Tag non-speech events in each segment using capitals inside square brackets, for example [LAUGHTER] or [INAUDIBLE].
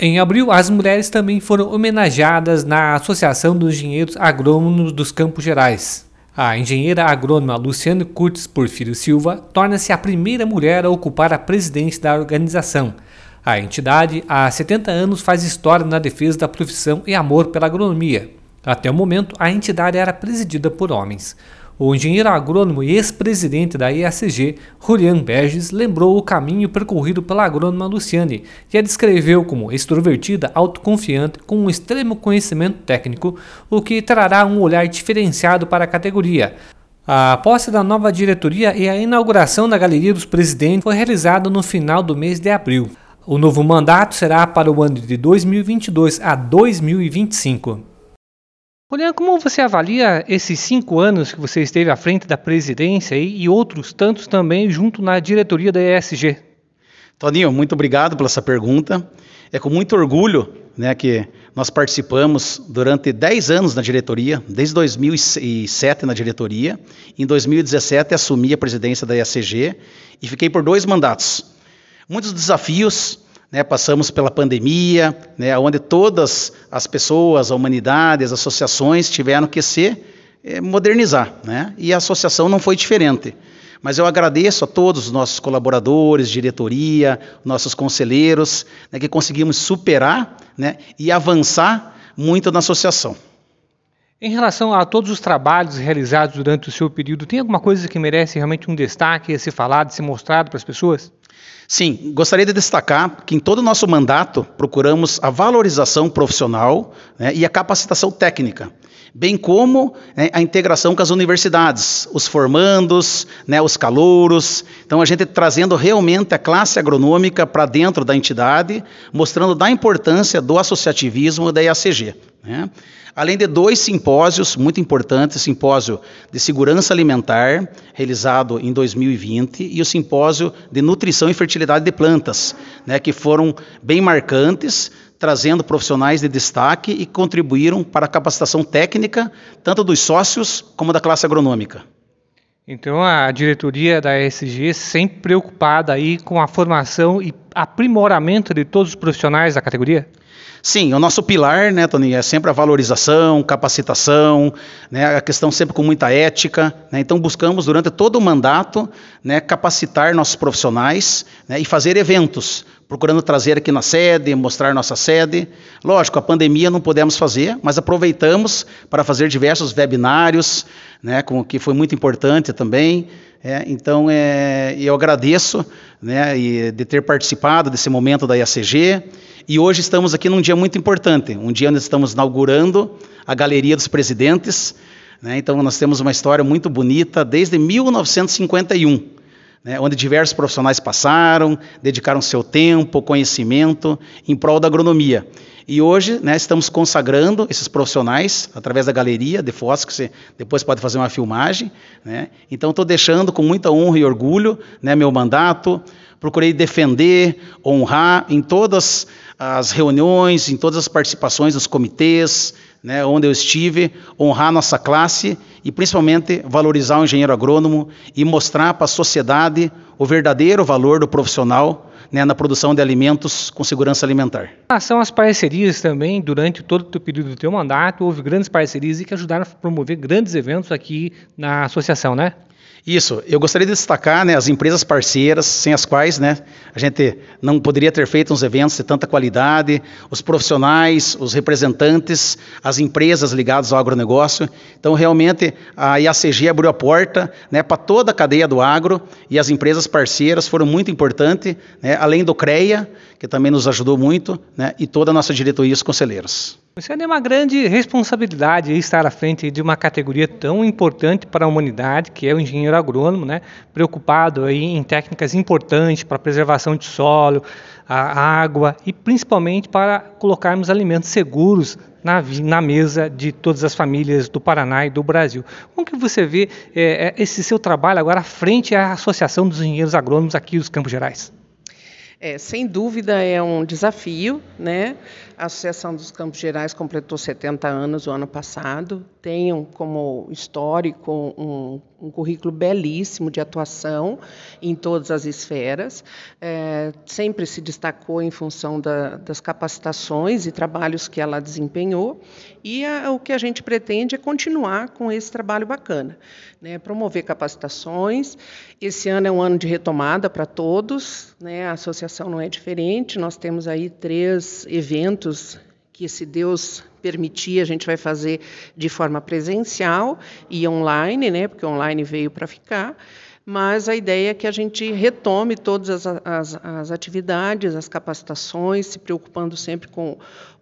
Em abril, as mulheres também foram homenageadas na Associação dos Engenheiros Agrônomos dos Campos Gerais. A engenheira agrônoma Luciane Curtis Porfírio Silva torna-se a primeira mulher a ocupar a presidência da organização. A entidade, há 70 anos, faz história na defesa da profissão e amor pela agronomia. Até o momento, a entidade era presidida por homens. O engenheiro agrônomo e ex-presidente da IACG, Julian Berges, lembrou o caminho percorrido pela agrônoma Luciane e a descreveu como extrovertida, autoconfiante, com um extremo conhecimento técnico, o que trará um olhar diferenciado para a categoria. A posse da nova diretoria e a inauguração da Galeria dos Presidentes foi realizada no final do mês de abril. O novo mandato será para o ano de 2022 a 2025. Juliano, como você avalia esses cinco anos que você esteve à frente da presidência e, e outros tantos também junto na diretoria da ESG? Toninho, muito obrigado pela essa pergunta. É com muito orgulho né, que nós participamos durante 10 anos na diretoria, desde 2007 na diretoria. Em 2017 assumi a presidência da ESG e fiquei por dois mandatos. Muitos desafios, né, passamos pela pandemia, né, onde todas as pessoas, a humanidade, as associações tiveram que se eh, modernizar, né, e a associação não foi diferente. Mas eu agradeço a todos os nossos colaboradores, diretoria, nossos conselheiros, né, que conseguimos superar né, e avançar muito na associação. Em relação a todos os trabalhos realizados durante o seu período, tem alguma coisa que merece realmente um destaque a ser falado, a ser mostrado para as pessoas? Sim, gostaria de destacar que em todo o nosso mandato procuramos a valorização profissional né, e a capacitação técnica, bem como né, a integração com as universidades, os formandos, né, os calouros. Então, a gente trazendo realmente a classe agronômica para dentro da entidade, mostrando da importância do associativismo da IACG. Né? Além de dois simpósios muito importantes, simpósio de segurança alimentar, realizado em 2020, e o simpósio de nutrição e fertilidade de plantas, né, que foram bem marcantes, trazendo profissionais de destaque e contribuíram para a capacitação técnica, tanto dos sócios como da classe agronômica. Então a diretoria da ESG sempre preocupada aí com a formação e aprimoramento de todos os profissionais da categoria? Sim, o nosso pilar, né, Tony, é sempre a valorização, capacitação, né, a questão sempre com muita ética. Né, então, buscamos durante todo o mandato né, capacitar nossos profissionais né, e fazer eventos, procurando trazer aqui na sede, mostrar nossa sede. Lógico, a pandemia não pudemos fazer, mas aproveitamos para fazer diversos webinários, né, com, que foi muito importante também. É, então, é, eu agradeço né, de ter participado desse momento da IACG. E hoje estamos aqui num dia muito importante, um dia onde estamos inaugurando a Galeria dos Presidentes. Né, então, nós temos uma história muito bonita desde 1951. Né, onde diversos profissionais passaram, dedicaram seu tempo, conhecimento em prol da agronomia. E hoje né, estamos consagrando esses profissionais através da galeria de fotos, que você depois pode fazer uma filmagem. Né? Então estou deixando com muita honra e orgulho né, meu mandato. Procurei defender, honrar em todas as reuniões, em todas as participações dos comitês, né, onde eu estive, honrar nossa classe e principalmente valorizar o engenheiro agrônomo e mostrar para a sociedade o verdadeiro valor do profissional né, na produção de alimentos com segurança alimentar. Em relação às parcerias também, durante todo o período do teu mandato, houve grandes parcerias e que ajudaram a promover grandes eventos aqui na associação, né? Isso, eu gostaria de destacar né, as empresas parceiras, sem as quais né, a gente não poderia ter feito uns eventos de tanta qualidade, os profissionais, os representantes, as empresas ligadas ao agronegócio. Então, realmente, a IACG abriu a porta né, para toda a cadeia do agro e as empresas parceiras foram muito importantes, né, além do CREA, que também nos ajudou muito, né, e toda a nossa diretoria e os conselheiros. Você tem uma grande responsabilidade estar à frente de uma categoria tão importante para a humanidade, que é o engenheiro agrônomo, né? preocupado aí em técnicas importantes para a preservação de solo, a água e principalmente para colocarmos alimentos seguros na, na, mesa de todas as famílias do Paraná e do Brasil. Como que você vê é, esse seu trabalho agora à frente à Associação dos Engenheiros Agrônomos aqui dos Campos Gerais? É, sem dúvida é um desafio, né? A Associação dos Campos Gerais completou 70 anos o ano passado, tem como histórico um um currículo belíssimo de atuação em todas as esferas. É, sempre se destacou em função da, das capacitações e trabalhos que ela desempenhou. E a, o que a gente pretende é continuar com esse trabalho bacana, né? promover capacitações. Esse ano é um ano de retomada para todos, né? a associação não é diferente. Nós temos aí três eventos que, se Deus permitir, a gente vai fazer de forma presencial e online, né, porque online veio para ficar. Mas a ideia é que a gente retome todas as, as, as atividades, as capacitações, se preocupando sempre com,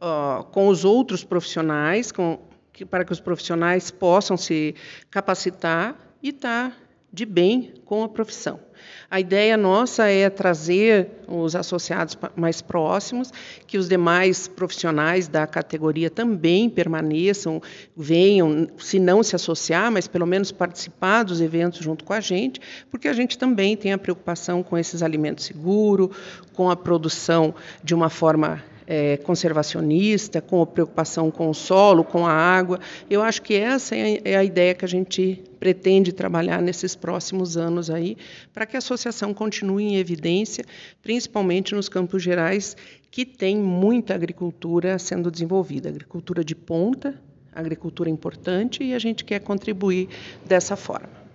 uh, com os outros profissionais, com, que, para que os profissionais possam se capacitar e estar tá de bem com a profissão. A ideia nossa é trazer os associados mais próximos, que os demais profissionais da categoria também permaneçam, venham, se não se associar, mas pelo menos participar dos eventos junto com a gente, porque a gente também tem a preocupação com esses alimentos seguros, com a produção de uma forma é, conservacionista, com preocupação com o solo, com a água. Eu acho que essa é, é a ideia que a gente pretende trabalhar nesses próximos anos aí, para que a associação continue em evidência, principalmente nos campos gerais, que tem muita agricultura sendo desenvolvida, agricultura de ponta, agricultura importante, e a gente quer contribuir dessa forma.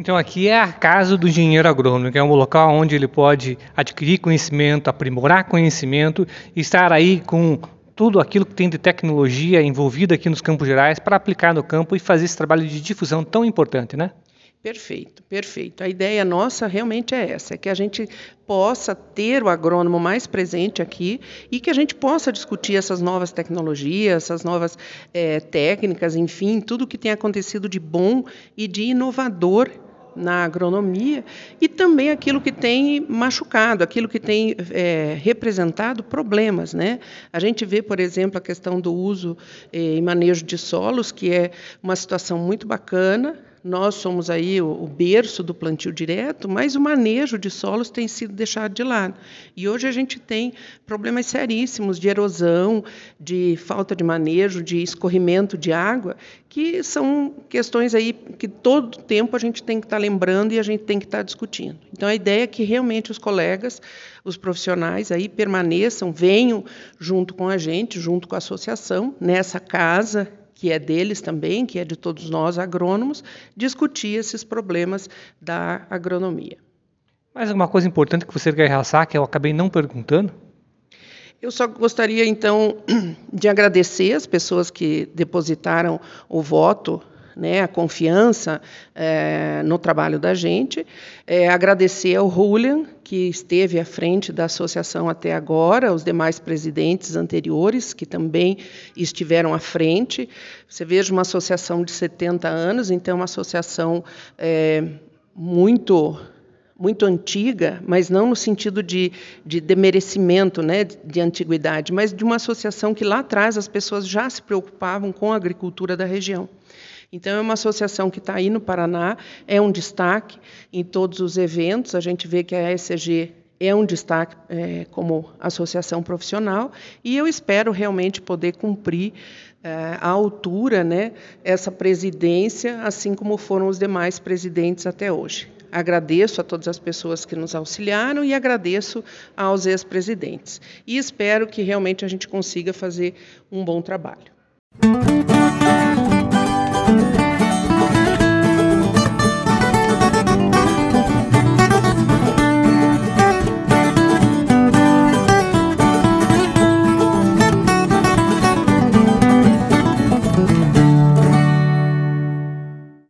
Então aqui é a casa do engenheiro agrônomo, que é um local onde ele pode adquirir conhecimento, aprimorar conhecimento, estar aí com tudo aquilo que tem de tecnologia envolvida aqui nos Campos Gerais para aplicar no campo e fazer esse trabalho de difusão tão importante, né? Perfeito, perfeito. A ideia nossa realmente é essa, é que a gente possa ter o agrônomo mais presente aqui e que a gente possa discutir essas novas tecnologias, essas novas é, técnicas, enfim, tudo que tem acontecido de bom e de inovador na agronomia e também aquilo que tem machucado, aquilo que tem é, representado problemas. Né? A gente vê, por exemplo, a questão do uso é, e manejo de solos, que é uma situação muito bacana, nós somos aí o, o, berço do plantio direto, mas o manejo de solos tem sido deixado de lado. E hoje a gente tem problemas seríssimos de erosão, de falta de manejo, de escorrimento de água, que são questões aí que todo tempo a gente tem que estar lembrando e a gente tem que estar discutindo. Então a ideia é que realmente os colegas, os profissionais aí permaneçam, venham junto com a gente, junto com a associação, nessa casa que é deles também, que é de todos nós agrônomos, discutir esses problemas da agronomia. Mais uma coisa importante que você quer realçar, que eu acabei não perguntando? Eu só gostaria, então, [CLEARS THROAT] de agradecer as pessoas que depositaram o voto né, a confiança é, no trabalho da gente. É, agradecer ao Julian, que esteve à frente da associação até agora, os demais presidentes anteriores, que também estiveram à frente. Você veja uma associação de 70 anos, então, uma associação é, muito muito antiga, mas não no sentido de, de demerecimento né, de antiguidade, mas de uma associação que lá atrás as pessoas já se preocupavam com a agricultura da região. Então, é uma associação que está aí no Paraná, é um destaque em todos os eventos. A gente vê que a ESG é um destaque é, como associação profissional e eu espero realmente poder cumprir é, à altura né, essa presidência, assim como foram os demais presidentes até hoje. Agradeço a todas as pessoas que nos auxiliaram e agradeço aos ex-presidentes. E espero que realmente a gente consiga fazer um bom trabalho.